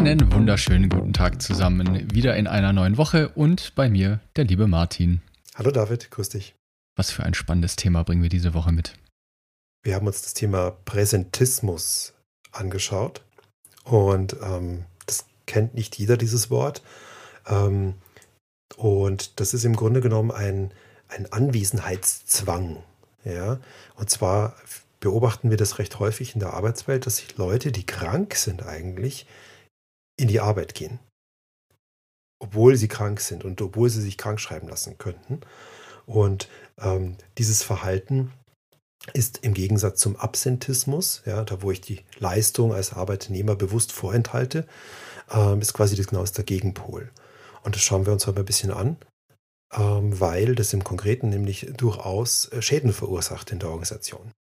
Einen wunderschönen guten Tag zusammen, wieder in einer neuen Woche und bei mir der liebe Martin. Hallo David, grüß dich. Was für ein spannendes Thema bringen wir diese Woche mit? Wir haben uns das Thema Präsentismus angeschaut und ähm, das kennt nicht jeder, dieses Wort. Ähm, und das ist im Grunde genommen ein, ein Anwesenheitszwang. Ja? Und zwar beobachten wir das recht häufig in der Arbeitswelt, dass sich Leute, die krank sind eigentlich, in die Arbeit gehen. Obwohl sie krank sind und obwohl sie sich krank schreiben lassen könnten. Und ähm, dieses Verhalten ist im Gegensatz zum Absentismus, ja, da wo ich die Leistung als Arbeitnehmer bewusst vorenthalte, ähm, ist quasi das genau der Gegenpol. Und das schauen wir uns heute ein bisschen an, ähm, weil das im Konkreten nämlich durchaus äh, Schäden verursacht in der Organisation.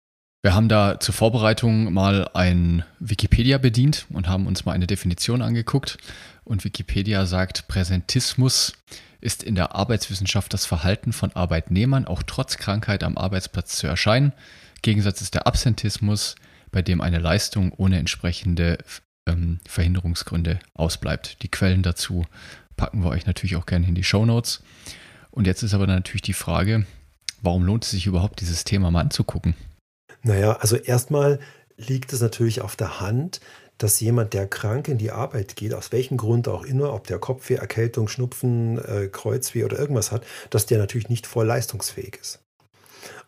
Wir haben da zur Vorbereitung mal ein Wikipedia bedient und haben uns mal eine Definition angeguckt. Und Wikipedia sagt, Präsentismus ist in der Arbeitswissenschaft das Verhalten von Arbeitnehmern, auch trotz Krankheit am Arbeitsplatz zu erscheinen. Gegensatz ist der Absentismus, bei dem eine Leistung ohne entsprechende ähm, Verhinderungsgründe ausbleibt. Die Quellen dazu packen wir euch natürlich auch gerne in die Show Notes. Und jetzt ist aber natürlich die Frage, warum lohnt es sich überhaupt, dieses Thema mal anzugucken? Naja, also erstmal liegt es natürlich auf der Hand, dass jemand, der krank in die Arbeit geht, aus welchem Grund auch immer, ob der Kopfweh, Erkältung, Schnupfen, äh, Kreuzweh oder irgendwas hat, dass der natürlich nicht voll leistungsfähig ist.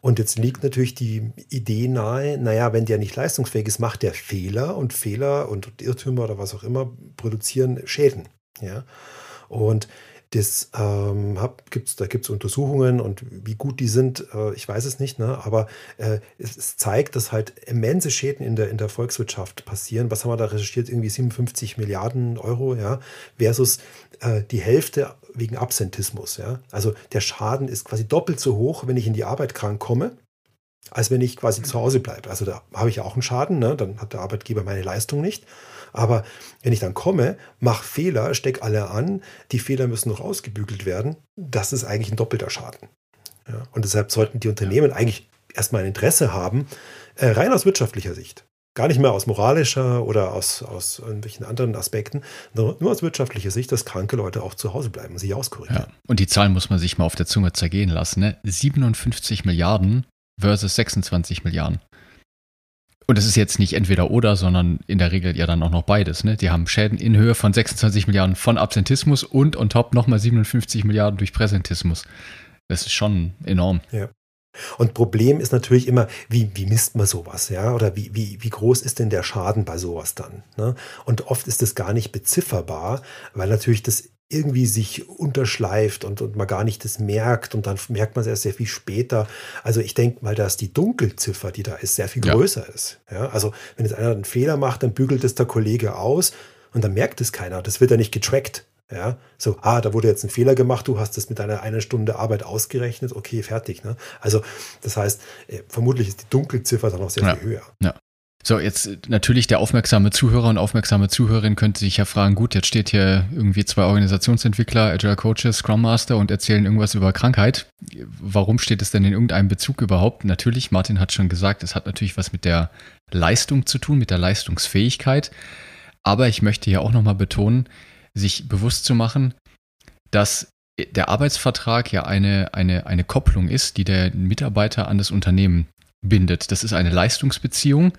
Und jetzt liegt natürlich die Idee nahe, naja, wenn der nicht leistungsfähig ist, macht der Fehler und Fehler und Irrtümer oder was auch immer produzieren Schäden. Ja? Und das ähm, hab, gibt's, da gibt es Untersuchungen und wie gut die sind, äh, ich weiß es nicht, ne? aber äh, es, es, zeigt, dass halt immense Schäden in der, in der Volkswirtschaft passieren. Was haben wir da recherchiert? Irgendwie 57 Milliarden Euro, ja, versus äh, die Hälfte wegen Absentismus. Ja? Also der Schaden ist quasi doppelt so hoch, wenn ich in die Arbeit krank komme, als wenn ich quasi zu Hause bleibe. Also da habe ich auch einen Schaden, ne? dann hat der Arbeitgeber meine Leistung nicht. Aber wenn ich dann komme, mache Fehler, stecke alle an, die Fehler müssen noch ausgebügelt werden, das ist eigentlich ein doppelter Schaden. Ja, und deshalb sollten die Unternehmen eigentlich erstmal ein Interesse haben, äh, rein aus wirtschaftlicher Sicht. Gar nicht mehr aus moralischer oder aus, aus irgendwelchen anderen Aspekten, nur, nur aus wirtschaftlicher Sicht, dass kranke Leute auch zu Hause bleiben und sich auskurieren. Ja, und die Zahlen muss man sich mal auf der Zunge zergehen lassen. Ne? 57 Milliarden versus 26 Milliarden. Und es ist jetzt nicht entweder oder, sondern in der Regel ja dann auch noch beides. Ne? Die haben Schäden in Höhe von 26 Milliarden von Absentismus und on top nochmal 57 Milliarden durch Präsentismus. Das ist schon enorm. Ja. Und Problem ist natürlich immer, wie, wie misst man sowas, ja? Oder wie, wie, wie groß ist denn der Schaden bei sowas dann? Ne? Und oft ist das gar nicht bezifferbar, weil natürlich das irgendwie sich unterschleift und, und man gar nicht das merkt und dann merkt man es erst sehr viel später. Also ich denke mal, dass die Dunkelziffer, die da ist, sehr viel größer ja. ist. Ja, also wenn jetzt einer einen Fehler macht, dann bügelt es der Kollege aus und dann merkt es keiner. Das wird ja nicht getrackt. Ja, so, ah, da wurde jetzt ein Fehler gemacht, du hast das mit deiner einer Stunde Arbeit ausgerechnet, okay, fertig. Ne? Also, das heißt, äh, vermutlich ist die Dunkelziffer dann noch sehr ja. viel höher. Ja. So, jetzt natürlich der aufmerksame Zuhörer und aufmerksame Zuhörerin könnte sich ja fragen, gut, jetzt steht hier irgendwie zwei Organisationsentwickler, Agile Coaches, Scrum Master und erzählen irgendwas über Krankheit. Warum steht es denn in irgendeinem Bezug überhaupt? Natürlich, Martin hat schon gesagt, es hat natürlich was mit der Leistung zu tun, mit der Leistungsfähigkeit. Aber ich möchte hier auch nochmal betonen, sich bewusst zu machen, dass der Arbeitsvertrag ja eine, eine, eine Kopplung ist, die der Mitarbeiter an das Unternehmen bindet. Das ist eine Leistungsbeziehung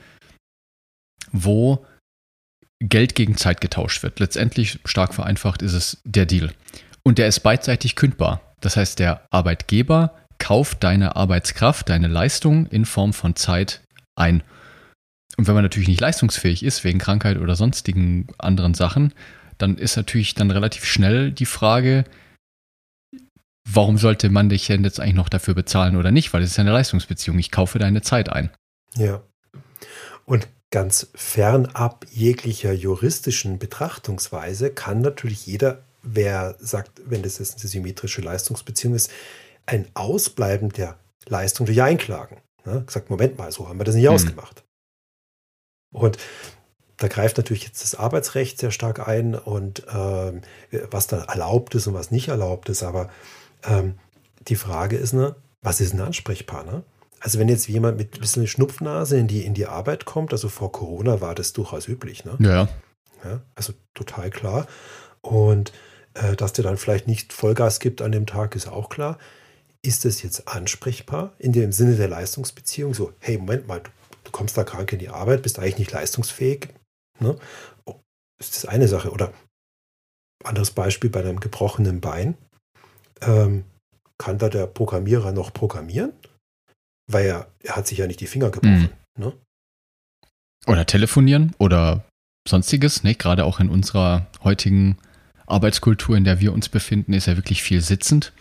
wo Geld gegen Zeit getauscht wird. Letztendlich, stark vereinfacht, ist es der Deal. Und der ist beidseitig kündbar. Das heißt, der Arbeitgeber kauft deine Arbeitskraft, deine Leistung in Form von Zeit ein. Und wenn man natürlich nicht leistungsfähig ist, wegen Krankheit oder sonstigen anderen Sachen, dann ist natürlich dann relativ schnell die Frage, warum sollte man dich denn jetzt eigentlich noch dafür bezahlen oder nicht? Weil es ist ja eine Leistungsbeziehung. Ich kaufe deine Zeit ein. Ja. Und ganz fernab jeglicher juristischen Betrachtungsweise kann natürlich jeder, wer sagt, wenn das jetzt eine symmetrische Leistungsbeziehung ist, ein Ausbleiben der Leistung durch einklagen. Ne? Sagt, Moment mal, so haben wir das nicht mhm. ausgemacht. Und da greift natürlich jetzt das Arbeitsrecht sehr stark ein und ähm, was da erlaubt ist und was nicht erlaubt ist. Aber ähm, die Frage ist, ne, was ist ein Ansprechpartner? Also wenn jetzt jemand mit ein bisschen Schnupfnase in die, in die Arbeit kommt, also vor Corona war das durchaus üblich, ne? Ja. ja also total klar. Und äh, dass der dann vielleicht nicht Vollgas gibt an dem Tag, ist auch klar. Ist das jetzt ansprechbar in dem Sinne der Leistungsbeziehung? So, hey, Moment mal, du, du kommst da krank in die Arbeit, bist eigentlich nicht leistungsfähig. Ne? Oh, ist das eine Sache. Oder anderes Beispiel bei einem gebrochenen Bein. Ähm, kann da der Programmierer noch programmieren? Weil er, er hat sich ja nicht die Finger gebrochen. Mhm. Ne? Oder telefonieren oder sonstiges. Ne? Gerade auch in unserer heutigen Arbeitskultur, in der wir uns befinden, ist ja wirklich viel sitzend.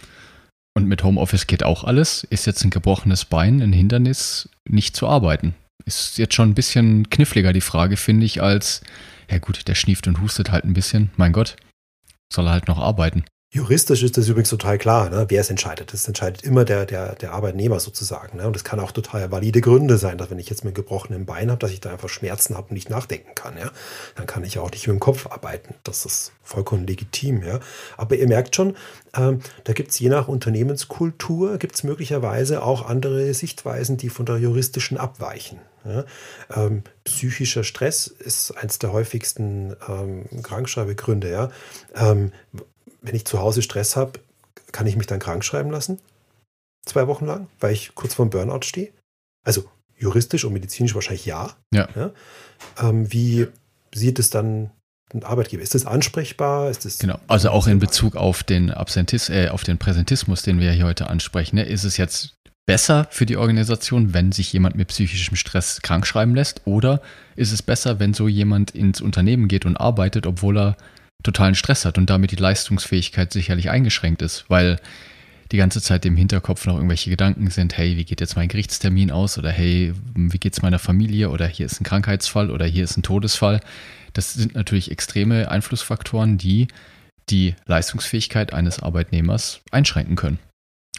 Und mit Homeoffice geht auch alles. Ist jetzt ein gebrochenes Bein ein Hindernis, nicht zu arbeiten? Ist jetzt schon ein bisschen kniffliger die Frage, finde ich, als, ja gut, der schnieft und hustet halt ein bisschen. Mein Gott, soll er halt noch arbeiten. Juristisch ist das übrigens total klar, ne? wer es entscheidet. Das entscheidet immer der, der, der Arbeitnehmer sozusagen. Ne? Und es kann auch total valide Gründe sein, dass wenn ich jetzt mit gebrochenem Bein habe, dass ich da einfach Schmerzen habe und nicht nachdenken kann. Ja? Dann kann ich auch nicht mit dem Kopf arbeiten. Das ist vollkommen legitim. Ja? Aber ihr merkt schon, ähm, da gibt es je nach Unternehmenskultur, gibt es möglicherweise auch andere Sichtweisen, die von der juristischen abweichen. Ja? Ähm, psychischer Stress ist eines der häufigsten ähm, Krankschreibegründe. Ja? Ähm, wenn ich zu Hause Stress habe, kann ich mich dann krank schreiben lassen? Zwei Wochen lang, weil ich kurz vorm Burnout stehe? Also juristisch und medizinisch wahrscheinlich ja. ja. ja? Ähm, wie sieht es dann ein Arbeitgeber? Ist das ansprechbar? Ist das genau, also auch in Bezug auf den Absentis, äh, auf den Präsentismus, den wir hier heute ansprechen, ne? ist es jetzt besser für die Organisation, wenn sich jemand mit psychischem Stress krank schreiben lässt? Oder ist es besser, wenn so jemand ins Unternehmen geht und arbeitet, obwohl er totalen Stress hat und damit die Leistungsfähigkeit sicherlich eingeschränkt ist, weil die ganze Zeit im Hinterkopf noch irgendwelche Gedanken sind, hey, wie geht jetzt mein Gerichtstermin aus oder hey, wie geht es meiner Familie oder hier ist ein Krankheitsfall oder hier ist ein Todesfall. Das sind natürlich extreme Einflussfaktoren, die die Leistungsfähigkeit eines Arbeitnehmers einschränken können.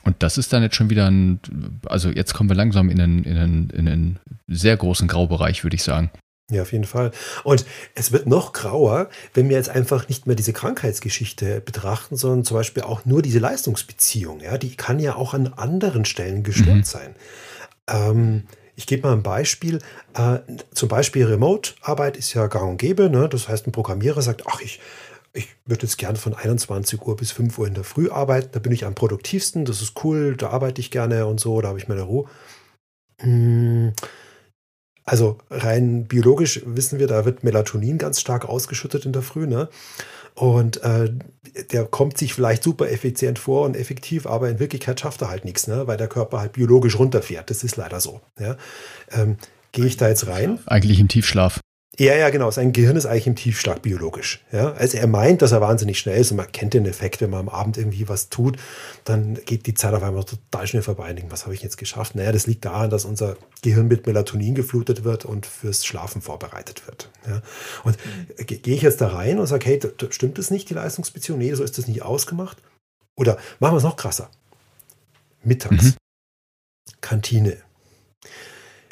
Und das ist dann jetzt schon wieder ein, also jetzt kommen wir langsam in einen, in einen, in einen sehr großen Graubereich, würde ich sagen. Ja, auf jeden Fall. Und es wird noch grauer, wenn wir jetzt einfach nicht mehr diese Krankheitsgeschichte betrachten, sondern zum Beispiel auch nur diese Leistungsbeziehung. Ja, die kann ja auch an anderen Stellen gestört mhm. sein. Ähm, ich gebe mal ein Beispiel. Äh, zum Beispiel Remote-Arbeit ist ja gang und gäbe. Ne? Das heißt, ein Programmierer sagt, ach, ich, ich würde jetzt gerne von 21 Uhr bis 5 Uhr in der Früh arbeiten. Da bin ich am produktivsten. Das ist cool. Da arbeite ich gerne und so. Da habe ich meine Ruhe. Hm also rein biologisch wissen wir, da wird Melatonin ganz stark ausgeschüttet in der Früh. Ne? Und äh, der kommt sich vielleicht super effizient vor und effektiv, aber in Wirklichkeit schafft er halt nichts, ne? weil der Körper halt biologisch runterfährt. Das ist leider so. Ja? Ähm, Gehe ich da jetzt rein? Eigentlich im Tiefschlaf. Ja, ja, genau. Sein Gehirn ist eigentlich im Tiefschlag biologisch. Ja? Also er meint, dass er wahnsinnig schnell ist und man kennt den Effekt, wenn man am Abend irgendwie was tut, dann geht die Zeit auf einmal total schnell vorbei und denkt, was habe ich jetzt geschafft? Naja, das liegt daran, dass unser Gehirn mit Melatonin geflutet wird und fürs Schlafen vorbereitet wird. Ja? Und mhm. gehe ich jetzt da rein und sage, hey, stimmt das nicht, die Leistungsbeziehung? Nee, so ist das nicht ausgemacht. Oder machen wir es noch krasser. Mittags. Mhm. Kantine.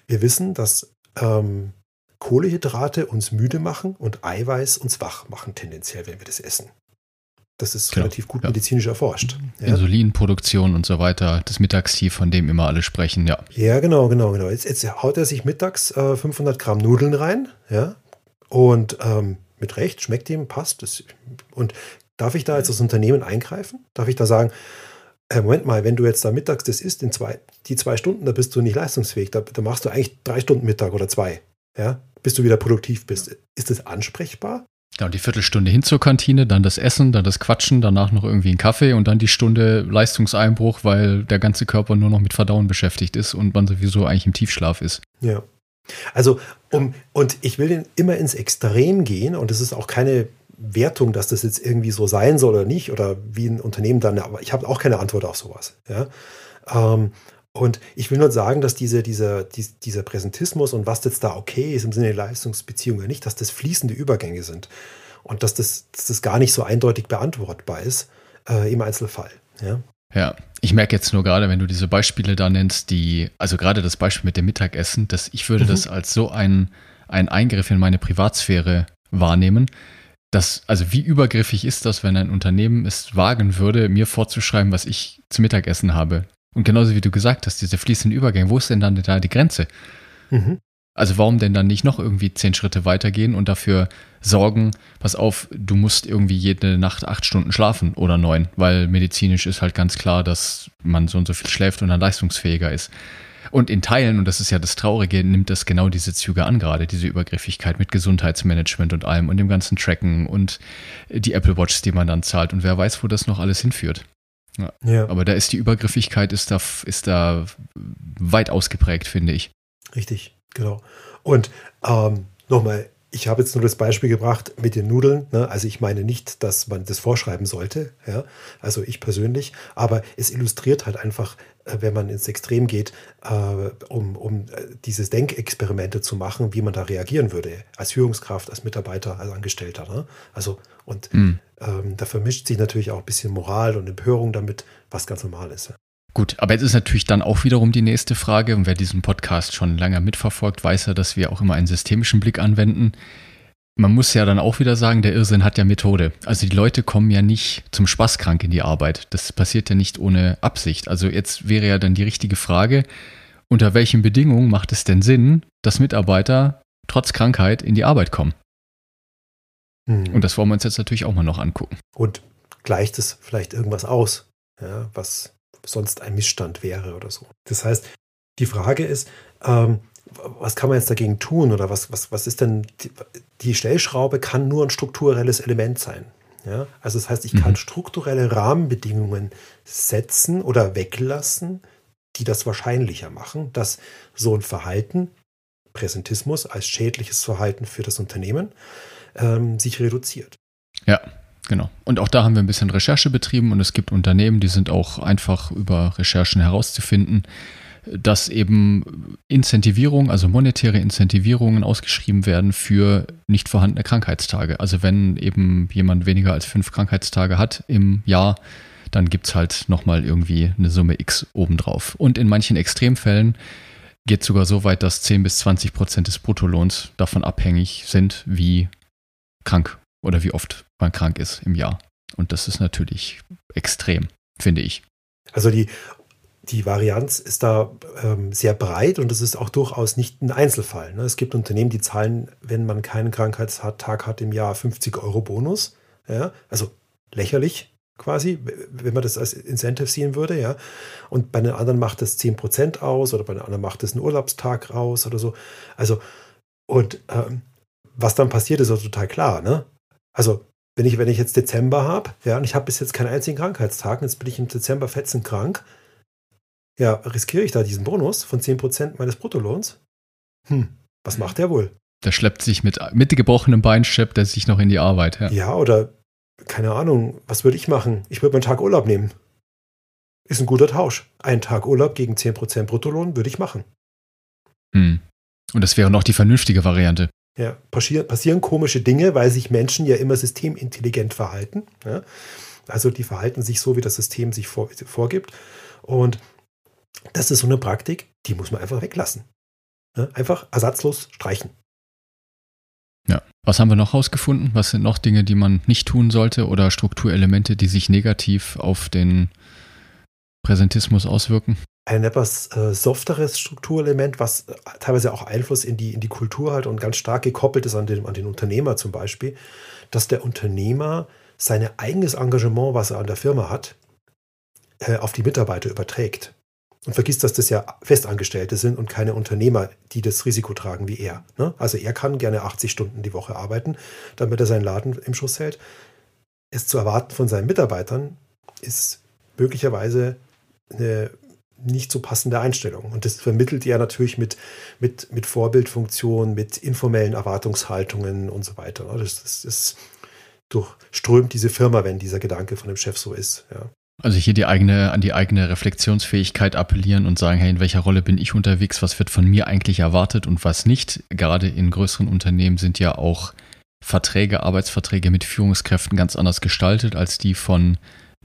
Wir wissen, dass ähm, Kohlehydrate uns müde machen und Eiweiß uns wach machen, tendenziell, wenn wir das essen. Das ist genau. relativ gut ja. medizinisch erforscht. Ja. Insulinproduktion und so weiter, das Mittagstief, von dem immer alle sprechen, ja. Ja, genau, genau, genau. Jetzt, jetzt haut er sich mittags äh, 500 Gramm Nudeln rein, ja, und ähm, mit Recht, schmeckt ihm, passt. Das, und darf ich da jetzt als Unternehmen eingreifen? Darf ich da sagen, äh, Moment mal, wenn du jetzt da mittags das isst, in zwei, die zwei Stunden, da bist du nicht leistungsfähig, da, da machst du eigentlich drei Stunden Mittag oder zwei. Ja, bis du wieder produktiv bist. Ist das ansprechbar? Ja, und die Viertelstunde hin zur Kantine, dann das Essen, dann das Quatschen, danach noch irgendwie ein Kaffee und dann die Stunde Leistungseinbruch, weil der ganze Körper nur noch mit Verdauen beschäftigt ist und man sowieso eigentlich im Tiefschlaf ist. Ja. Also, um, und ich will den immer ins Extrem gehen und es ist auch keine Wertung, dass das jetzt irgendwie so sein soll oder nicht oder wie ein Unternehmen dann, aber ich habe auch keine Antwort auf sowas. Ja. Ähm, Und ich will nur sagen, dass diese, dieser, dieser Präsentismus und was jetzt da okay ist im Sinne der Leistungsbeziehung oder nicht, dass das fließende Übergänge sind und dass das, dass das gar nicht so eindeutig beantwortbar ist äh, im Einzelfall. Ja? Ja, ich merke jetzt nur gerade, wenn du diese Beispiele da nennst, die, also gerade das Beispiel mit dem Mittagessen, dass ich würde mhm. das als so ein, ein Eingriff in meine Privatsphäre wahrnehmen. dass, also wie übergriffig ist das, wenn ein Unternehmen es wagen würde, mir vorzuschreiben, was ich zu Mittagessen habe? Und genauso wie du gesagt hast, diese fließenden Übergänge, wo ist denn dann da die Grenze? Mhm. Also warum denn dann nicht noch irgendwie zehn Schritte weitergehen und dafür sorgen, pass auf, du musst irgendwie jede Nacht acht Stunden schlafen oder neun, weil medizinisch ist halt ganz klar, dass man so und so viel schläft und dann leistungsfähiger ist. Und in Teilen, und das ist ja das Traurige, nimmt das genau diese Züge an, gerade diese Übergriffigkeit mit Gesundheitsmanagement und allem und dem ganzen Tracken und die Apple Watch, die man dann zahlt und wer weiß, wo das noch alles hinführt. Ja. ja. Aber da ist die Übergriffigkeit ist da, ist da weit ausgeprägt, finde ich. Richtig. Genau. Und ähm, nochmal, ich habe jetzt nur das Beispiel gebracht mit den Nudeln. Ne? Also ich meine nicht, dass man das vorschreiben sollte. Ja? Also ich persönlich. Aber es illustriert halt einfach, äh, wenn man ins Extrem geht, äh, um, um äh, dieses Denkexperimente zu machen, wie man da reagieren würde. Als Führungskraft, als Mitarbeiter, als Angestellter. Ne? Also und mhm. Ähm, da vermischt sich natürlich auch ein bisschen Moral und Empörung damit, was ganz normal ist. Gut, aber jetzt ist natürlich dann auch wiederum die nächste Frage, und wer diesen Podcast schon länger mitverfolgt, weiß ja, dass wir auch immer einen systemischen Blick anwenden. Man muss ja dann auch wieder sagen, der Irrsinn hat ja Methode. Also die Leute kommen ja nicht zum Spaß krank in die Arbeit. Das passiert ja nicht ohne Absicht. Also jetzt wäre ja dann die richtige Frage, unter welchen Bedingungen macht es denn Sinn, dass Mitarbeiter trotz Krankheit in die Arbeit kommen? Hm. Und das wollen wir uns jetzt natürlich auch mal noch angucken. Und gleicht es vielleicht irgendwas aus, ja, was sonst ein Missstand wäre oder so. Das heißt, die Frage ist, ähm, was kann man jetzt dagegen tun oder was, was, was ist denn, die, die Stellschraube kann nur ein strukturelles Element sein. Ja? Also das heißt, ich kann mhm. strukturelle Rahmenbedingungen setzen oder weglassen, die das wahrscheinlicher machen, dass so ein Verhalten, Präsentismus als schädliches Verhalten für das Unternehmen, ähm, sich reduziert. Ja, Genau. Und auch da haben wir ein bisschen Recherche betrieben und es gibt Unternehmen, die sind auch einfach über Recherchen herauszufinden, dass eben Incentivierung, also monetäre Incentivierungen ausgeschrieben werden für nicht vorhandene Krankheitstage. Also wenn eben jemand weniger als fünf Krankheitstage hat im Jahr, dann gibt es halt nochmal irgendwie eine Summe X obendrauf. Und in manchen Extremfällen geht es sogar so weit, dass 10 bis 20 Prozent des Bruttolohns davon abhängig sind, wie krank oder wie oft man krank ist im Jahr. Und das ist natürlich extrem, finde ich. Also die, die Varianz ist da ähm, sehr breit und es ist auch durchaus nicht ein Einzelfall. Ne? Es gibt Unternehmen, die zahlen, wenn man keinen Krankheitstag hat im Jahr, 50 Euro Bonus. Ja? Also lächerlich quasi, wenn man das als Incentive sehen würde. Ja? Und bei den anderen macht das 10% aus oder bei den anderen macht das einen Urlaubstag raus oder so. Also, und ähm, was dann passiert, ist auch total klar. Ne? Also, wenn ich, wenn ich jetzt Dezember habe, ja, und ich habe bis jetzt keinen einzigen Krankheitstag, und jetzt bin ich im Dezember fetzen krank, ja, riskiere ich da diesen Bonus von 10% meines Bruttolohns? Hm, was macht der wohl? Der schleppt sich mit, mit gebrochenem Bein, schleppt er sich noch in die Arbeit. Ja, ja oder keine Ahnung, was würde ich machen? Ich würde meinen Tag Urlaub nehmen. Ist ein guter Tausch. Ein Tag Urlaub gegen 10% Bruttolohn würde ich machen. Hm. Und das wäre noch die vernünftige Variante. Ja, passieren, passieren komische Dinge, weil sich Menschen ja immer systemintelligent verhalten. Ja? Also die verhalten sich so, wie das System sich vor, vorgibt. Und das ist so eine Praktik, die muss man einfach weglassen. Ja? Einfach ersatzlos streichen. Ja. Was haben wir noch herausgefunden? Was sind noch Dinge, die man nicht tun sollte oder Strukturelemente, die sich negativ auf den Präsentismus auswirken? ein etwas äh, softeres Strukturelement, was äh, teilweise auch Einfluss in die, in die Kultur hat und ganz stark gekoppelt ist an den, an den Unternehmer zum Beispiel, dass der Unternehmer sein eigenes Engagement, was er an der Firma hat, äh, auf die Mitarbeiter überträgt. Und vergisst, dass das ja Festangestellte sind und keine Unternehmer, die das Risiko tragen wie er. Ne? Also er kann gerne 80 Stunden die Woche arbeiten, damit er seinen Laden im Schuss hält. Es zu erwarten von seinen Mitarbeitern ist möglicherweise eine nicht so passende Einstellung. Und das vermittelt er natürlich mit, mit, mit Vorbildfunktion, mit informellen Erwartungshaltungen und so weiter. Das, das, das durchströmt diese Firma, wenn dieser Gedanke von dem Chef so ist. Ja. Also hier die eigene, an die eigene Reflexionsfähigkeit appellieren und sagen, hey, in welcher Rolle bin ich unterwegs, was wird von mir eigentlich erwartet und was nicht. Gerade in größeren Unternehmen sind ja auch Verträge, Arbeitsverträge mit Führungskräften ganz anders gestaltet als die von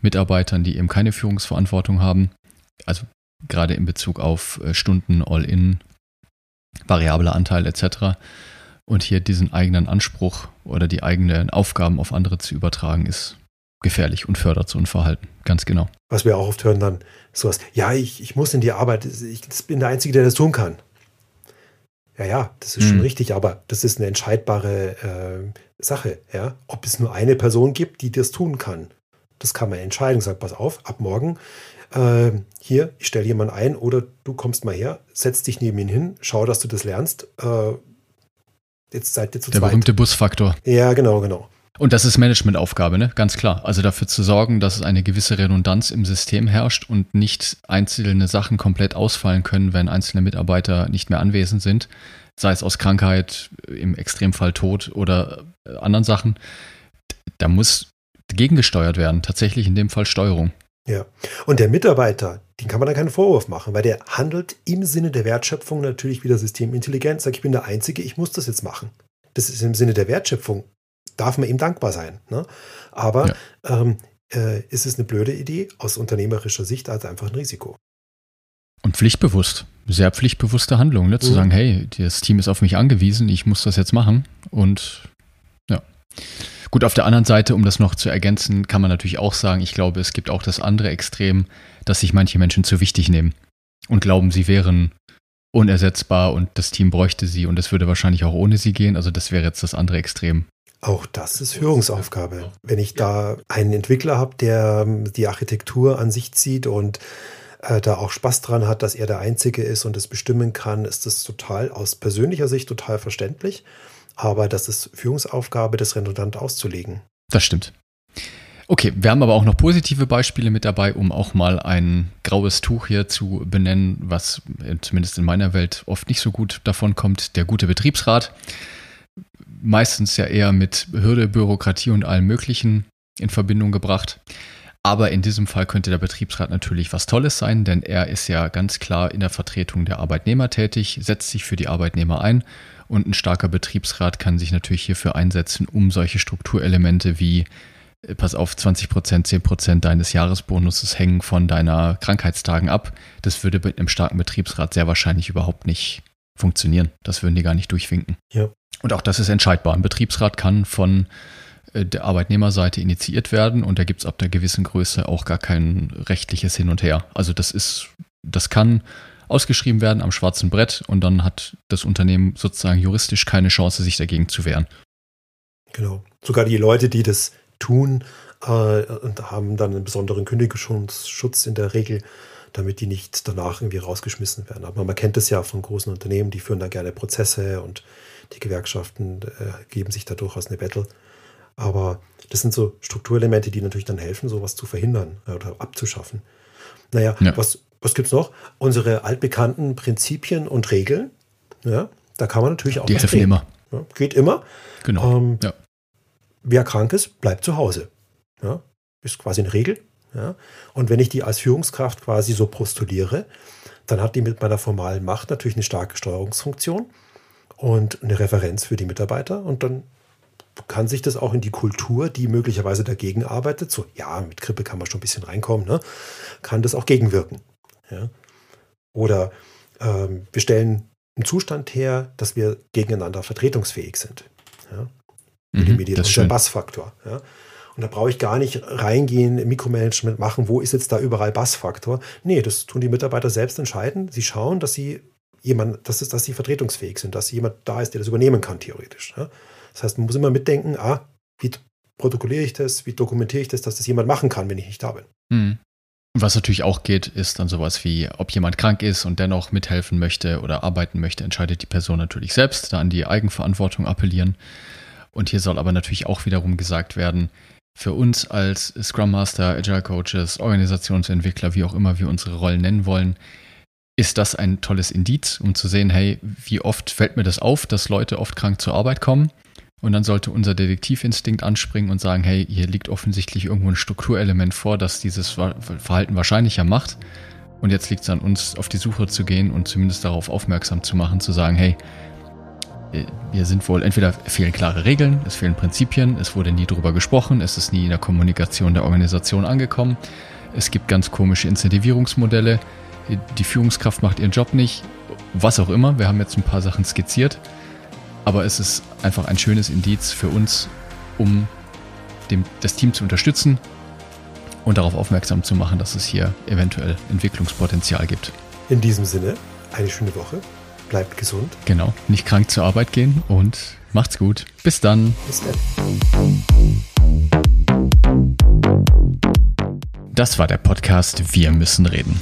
Mitarbeitern, die eben keine Führungsverantwortung haben. Also gerade in Bezug auf äh, Stunden, All-In, variabler Anteil etc. Und hier diesen eigenen Anspruch oder die eigenen Aufgaben auf andere zu übertragen, ist gefährlich und fördert so ein Verhalten. Ganz genau. Was wir auch oft hören dann, sowas, ja, ich, ich muss in die Arbeit, ich bin der Einzige, der das tun kann. Ja, ja, das ist hm. schon richtig, aber das ist eine entscheidbare äh, Sache, ja. Ob es nur eine Person gibt, die das tun kann. Das kann man entscheiden. Sag, pass auf, ab morgen, äh, hier, ich stelle jemanden ein oder du kommst mal her, setz dich neben ihn hin, schau, dass du das lernst. Äh, jetzt seid ihr zu Der zweit. berühmte Busfaktor. Ja, genau, genau. Und das ist Managementaufgabe, ne? Ganz klar. Also dafür zu sorgen, dass eine gewisse Redundanz im System herrscht und nicht einzelne Sachen komplett ausfallen können, wenn einzelne Mitarbeiter nicht mehr anwesend sind. Sei es aus Krankheit, im Extremfall Tod oder äh, anderen Sachen. Da muss gegengesteuert werden. Tatsächlich in dem Fall Steuerung. Ja. Und der Mitarbeiter, den kann man da keinen Vorwurf machen, weil der handelt im Sinne der Wertschöpfung natürlich wieder systemintelligent. Sagt, ich bin der Einzige, ich muss das jetzt machen. Das ist im Sinne der Wertschöpfung darf man ihm dankbar sein. Ne? Aber ja. ähm, äh, ist es eine blöde Idee aus unternehmerischer Sicht also einfach ein Risiko. Und pflichtbewusst, sehr pflichtbewusste Handlung, ne? zu mhm. sagen, hey, das Team ist auf mich angewiesen, ich muss das jetzt machen. Und. Gut, auf der anderen Seite, um das noch zu ergänzen, kann man natürlich auch sagen, ich glaube, es gibt auch das andere Extrem, dass sich manche Menschen zu wichtig nehmen und glauben, sie wären unersetzbar und das Team bräuchte sie und es würde wahrscheinlich auch ohne sie gehen. Also das wäre jetzt das andere Extrem. Auch das ist Führungsaufgabe. Wenn ich da einen Entwickler habe, der ähm, die Architektur an sich zieht und äh, da auch Spaß dran hat, dass er der Einzige ist und es bestimmen kann, ist das total aus persönlicher Sicht total verständlich. Aber das ist Führungsaufgabe, das redundant auszulegen. Das stimmt. Okay, wir haben aber auch noch positive Beispiele mit dabei, um auch mal ein graues Tuch hier zu benennen, was äh, zumindest in meiner Welt oft nicht so gut davon kommt. Der gute Betriebsrat meistens ja eher mit Hürde, Bürokratie und allem Möglichen in Verbindung gebracht. Aber in diesem Fall könnte der Betriebsrat natürlich was Tolles sein, denn er ist ja ganz klar in der Vertretung der Arbeitnehmer tätig, setzt sich für die Arbeitnehmer ein und ein starker Betriebsrat kann sich natürlich hierfür einsetzen, um solche Strukturelemente wie äh, pass auf, 20 Prozent, 10 Prozent deines Jahresbonuses hängen von deiner Krankheitstagen ab. Das würde mit einem starken Betriebsrat sehr wahrscheinlich überhaupt nicht funktionieren. Das würden die gar nicht durchwinken. Ja. Und auch das ist entscheidbar. Ein Betriebsrat kann von äh, der Arbeitnehmerseite initiiert werden und da gibt es ab einer gewissen Größe auch gar kein rechtliches Hin und Her. Also das ist, das kann ausgeschrieben werden am schwarzen Brett und dann hat das Unternehmen sozusagen juristisch keine Chance, sich dagegen zu wehren. Genau. Sogar die Leute, die das tun, äh, haben dann einen besonderen Kündigungsschutz in der Regel damit die nicht danach irgendwie rausgeschmissen werden. Aber man kennt es ja von großen Unternehmen, die führen da gerne Prozesse und die Gewerkschaften äh, geben sich da durchaus eine Battle. Aber das sind so Strukturelemente, die natürlich dann helfen, sowas zu verhindern äh, oder abzuschaffen. Naja, ja. was, was gibt es noch? Unsere altbekannten Prinzipien und Regeln. Ja, da kann man natürlich auch. Die helfen immer. Ja, geht immer. Genau. Ähm, ja. Wer krank ist, bleibt zu Hause. Ja, ist quasi eine Regel. Ja? Und wenn ich die als Führungskraft quasi so postuliere, dann hat die mit meiner formalen Macht natürlich eine starke Steuerungsfunktion und eine Referenz für die Mitarbeiter. Und dann kann sich das auch in die Kultur, die möglicherweise dagegen arbeitet, so ja, mit Grippe kann man schon ein bisschen reinkommen, ne? kann das auch gegenwirken. Ja? Oder ähm, wir stellen einen Zustand her, dass wir gegeneinander vertretungsfähig sind. Ja? Mhm, das ist der Bassfaktor. Ja? Und da brauche ich gar nicht reingehen, Mikromanagement machen, wo ist jetzt da überall Bassfaktor. Nee, das tun die Mitarbeiter selbst entscheiden. Sie schauen, dass sie jemand, dass, dass sie vertretungsfähig sind, dass jemand da ist, der das übernehmen kann, theoretisch. Das heißt, man muss immer mitdenken, ah, wie protokolliere ich das, wie dokumentiere ich das, dass das jemand machen kann, wenn ich nicht da bin. Mhm. Was natürlich auch geht, ist dann sowas wie, ob jemand krank ist und dennoch mithelfen möchte oder arbeiten möchte, entscheidet die Person natürlich selbst, da an die Eigenverantwortung appellieren. Und hier soll aber natürlich auch wiederum gesagt werden, für uns als Scrum Master, Agile Coaches, Organisationsentwickler, wie auch immer wir unsere Rollen nennen wollen, ist das ein tolles Indiz, um zu sehen, hey, wie oft fällt mir das auf, dass Leute oft krank zur Arbeit kommen? Und dann sollte unser Detektivinstinkt anspringen und sagen, hey, hier liegt offensichtlich irgendwo ein Strukturelement vor, das dieses Verhalten wahrscheinlicher macht. Und jetzt liegt es an uns, auf die Suche zu gehen und zumindest darauf aufmerksam zu machen, zu sagen, hey, hier sind wohl entweder fehlen klare Regeln, es fehlen Prinzipien, es wurde nie drüber gesprochen, es ist nie in der Kommunikation der Organisation angekommen, es gibt ganz komische Incentivierungsmodelle, die Führungskraft macht ihren Job nicht, was auch immer. Wir haben jetzt ein paar Sachen skizziert, aber es ist einfach ein schönes Indiz für uns, um dem, das Team zu unterstützen und darauf aufmerksam zu machen, dass es hier eventuell Entwicklungspotenzial gibt. In diesem Sinne, eine schöne Woche. Bleibt gesund. Genau, nicht krank zur Arbeit gehen und macht's gut. Bis dann. Bis dann. Das war der Podcast Wir müssen reden.